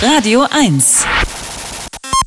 Radio 1.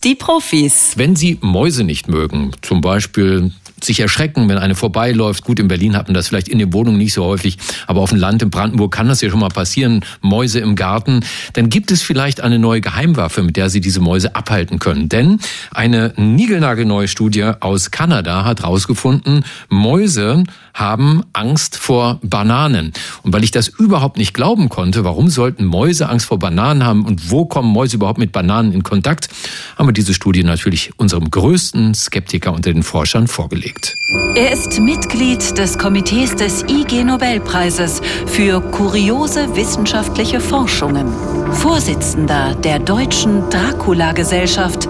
Die Profis. Wenn Sie Mäuse nicht mögen, zum Beispiel sich erschrecken, wenn eine vorbeiläuft. Gut, in Berlin hat man das vielleicht in den Wohnungen nicht so häufig, aber auf dem Land in Brandenburg kann das ja schon mal passieren. Mäuse im Garten. Dann gibt es vielleicht eine neue Geheimwaffe, mit der Sie diese Mäuse abhalten können. Denn eine niegelnagelneue Studie aus Kanada hat herausgefunden, Mäuse haben Angst vor Bananen. Und weil ich das überhaupt nicht glauben konnte, warum sollten Mäuse Angst vor Bananen haben und wo kommen Mäuse überhaupt mit Bananen in Kontakt, haben wir diese Studie natürlich unserem größten Skeptiker unter den Forschern vorgelegt vorgelegt. Er ist Mitglied des Komitees des IG Nobelpreises für kuriose wissenschaftliche Forschungen, Vorsitzender der Deutschen Dracula-Gesellschaft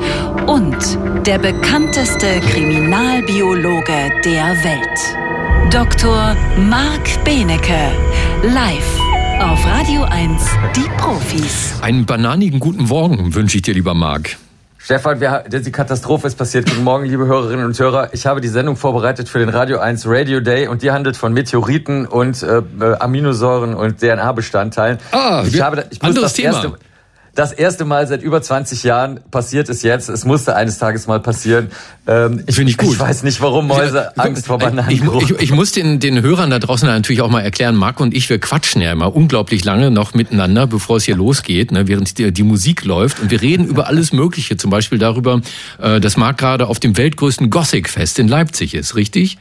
und der bekannteste Kriminalbiologe der Welt. Dr. Marc Benecke, live auf Radio 1, die Profis. Einen bananigen guten Morgen wünsche ich dir, lieber Marc. Stefan, wir, die Katastrophe ist passiert. Guten Morgen, liebe Hörerinnen und Hörer. Ich habe die Sendung vorbereitet für den Radio 1 Radio Day und die handelt von Meteoriten und äh, Aminosäuren und DNA-Bestandteilen. Ah, ich habe, ich muss das Thema. erste, das erste Mal seit über 20 Jahren passiert es jetzt. Es musste eines Tages mal passieren. Ähm, ich, Finde ich gut. Ich weiß nicht, warum Mäuse ja, Angst vor Bananen ich, ich, ich, muss den, den Hörern da draußen natürlich auch mal erklären, Marc und ich, wir quatschen ja immer unglaublich lange noch miteinander, bevor es hier losgeht, ne, während die, die Musik läuft. Und wir reden über alles Mögliche, zum Beispiel darüber, äh, dass Marc gerade auf dem weltgrößten Gothic-Fest in Leipzig ist, richtig?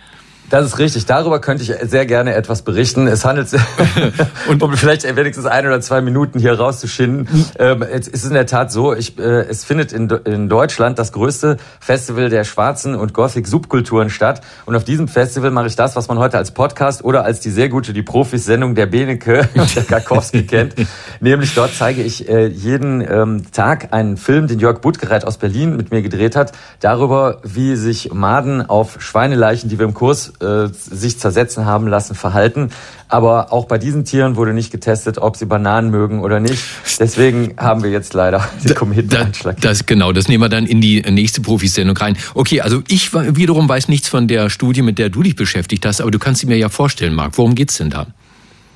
Das ist richtig. Darüber könnte ich sehr gerne etwas berichten. Es handelt sich, und um vielleicht wenigstens ein oder zwei Minuten hier rauszuschinden. Ähm, es ist in der Tat so, ich, äh, es findet in, in Deutschland das größte Festival der schwarzen und Gothic-Subkulturen statt. Und auf diesem Festival mache ich das, was man heute als Podcast oder als die sehr gute Die Profis-Sendung der Beneke und der Karkowski kennt. Nämlich dort zeige ich äh, jeden ähm, Tag einen Film, den Jörg Buttgereit aus Berlin mit mir gedreht hat, darüber, wie sich Maden auf Schweineleichen, die wir im Kurs äh, sich zersetzen haben lassen, verhalten. Aber auch bei diesen Tieren wurde nicht getestet, ob sie Bananen mögen oder nicht. Deswegen haben wir jetzt leider den Kometeneinschlag. Das, genau, das nehmen wir dann in die nächste Profisendung rein. Okay, also ich wiederum weiß nichts von der Studie, mit der du dich beschäftigt hast, aber du kannst sie mir ja vorstellen, Marc. Worum geht's denn da?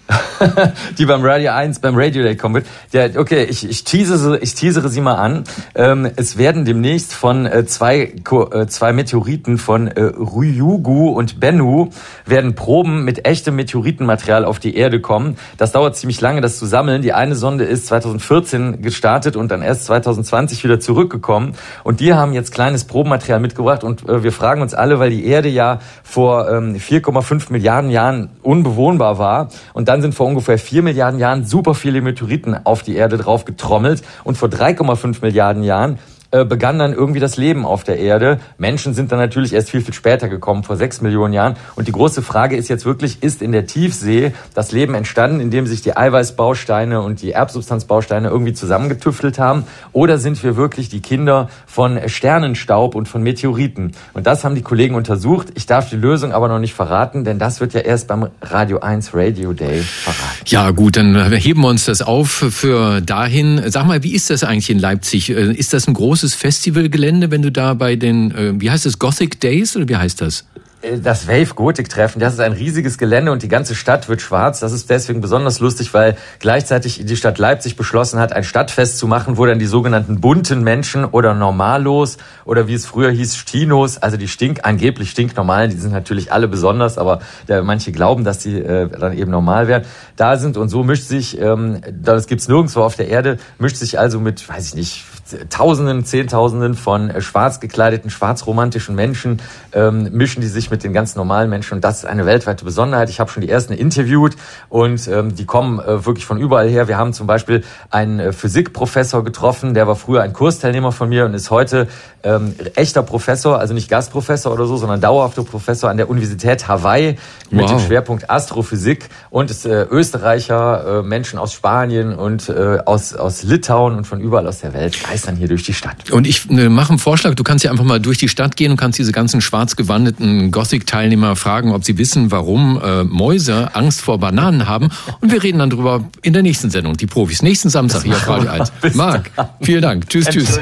die beim Radio 1, beim Radio Day kommen wird. Der, okay, ich, ich, teasere, ich teasere sie mal an. Ähm, es werden demnächst von äh, zwei, äh, zwei Meteoriten von äh, Ryugu und Bennu werden Proben mit echtem Meteoritenmaterial auf die Erde kommen. Das dauert ziemlich lange, das zu sammeln. Die eine Sonde ist 2014 gestartet und dann erst 2020 wieder zurückgekommen. Und die haben jetzt kleines Probenmaterial mitgebracht und äh, wir fragen uns alle, weil die Erde ja vor ähm, 4,5 Milliarden Jahren unbewohnbar war und dann sind vor ungefähr 4 Milliarden Jahren super viele Meteoriten auf die Erde drauf getrommelt und vor 3,5 Milliarden Jahren äh, begann dann irgendwie das Leben auf der Erde. Menschen sind dann natürlich erst viel, viel später gekommen, vor sechs Millionen Jahren. Und die große Frage ist jetzt wirklich, ist in der Tiefsee das Leben entstanden, indem sich die Eiweißbausteine und die Erbsubstanzbausteine irgendwie zusammengetüftelt haben? Oder sind wir wirklich die Kinder von Sternenstaub und von Meteoriten? Und das haben die Kollegen untersucht. Ich darf die Lösung aber noch nicht verraten, denn das wird ja erst beim Radio 1 Radio Day verraten. Ja gut, dann heben wir uns das auf für dahin. Sag mal, wie ist das eigentlich in Leipzig? Äh, ist das ein großes Festivalgelände, wenn du da bei den, äh, wie heißt das, Gothic Days oder wie heißt das? Äh, das Wave Gothic Treffen, das ist ein riesiges Gelände und die ganze Stadt wird schwarz. Das ist deswegen besonders lustig, weil gleichzeitig die Stadt Leipzig beschlossen hat, ein Stadtfest zu machen, wo dann die sogenannten bunten Menschen oder Normalos oder wie es früher hieß, Stinos, also die stink, angeblich stinknormalen, die sind natürlich alle besonders, aber ja, manche glauben, dass die äh, dann eben normal werden, da sind und so mischt sich, ähm, das gibt's nirgendwo auf der Erde, mischt sich also mit, weiß ich nicht, Tausenden, Zehntausenden von äh, schwarz gekleideten, schwarzromantischen Menschen ähm, mischen die sich mit den ganz normalen Menschen und das ist eine weltweite Besonderheit. Ich habe schon die ersten interviewt und ähm, die kommen äh, wirklich von überall her. Wir haben zum Beispiel einen äh, Physikprofessor getroffen, der war früher ein Kursteilnehmer von mir und ist heute ähm, echter Professor, also nicht Gastprofessor oder so, sondern dauerhafter Professor an der Universität Hawaii mit wow. dem Schwerpunkt Astrophysik und ist äh, Österreicher, äh, Menschen aus Spanien und äh, aus, aus Litauen und von überall aus der Welt geistern hier durch die Stadt. Und ich äh, mache einen Vorschlag, du kannst ja einfach mal durch die Stadt gehen und kannst diese ganzen schwarz gewandeten Gothic-Teilnehmer fragen, ob sie wissen, warum äh, Mäuse Angst vor Bananen haben. Und wir reden dann drüber in der nächsten Sendung, die Profis. Nächsten Samstag hier auf Radio 1. Marc, vielen Dank. Tschüss, tschüss.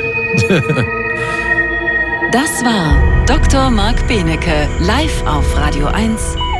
Das war Dr. Marc Benecke, live auf Radio 1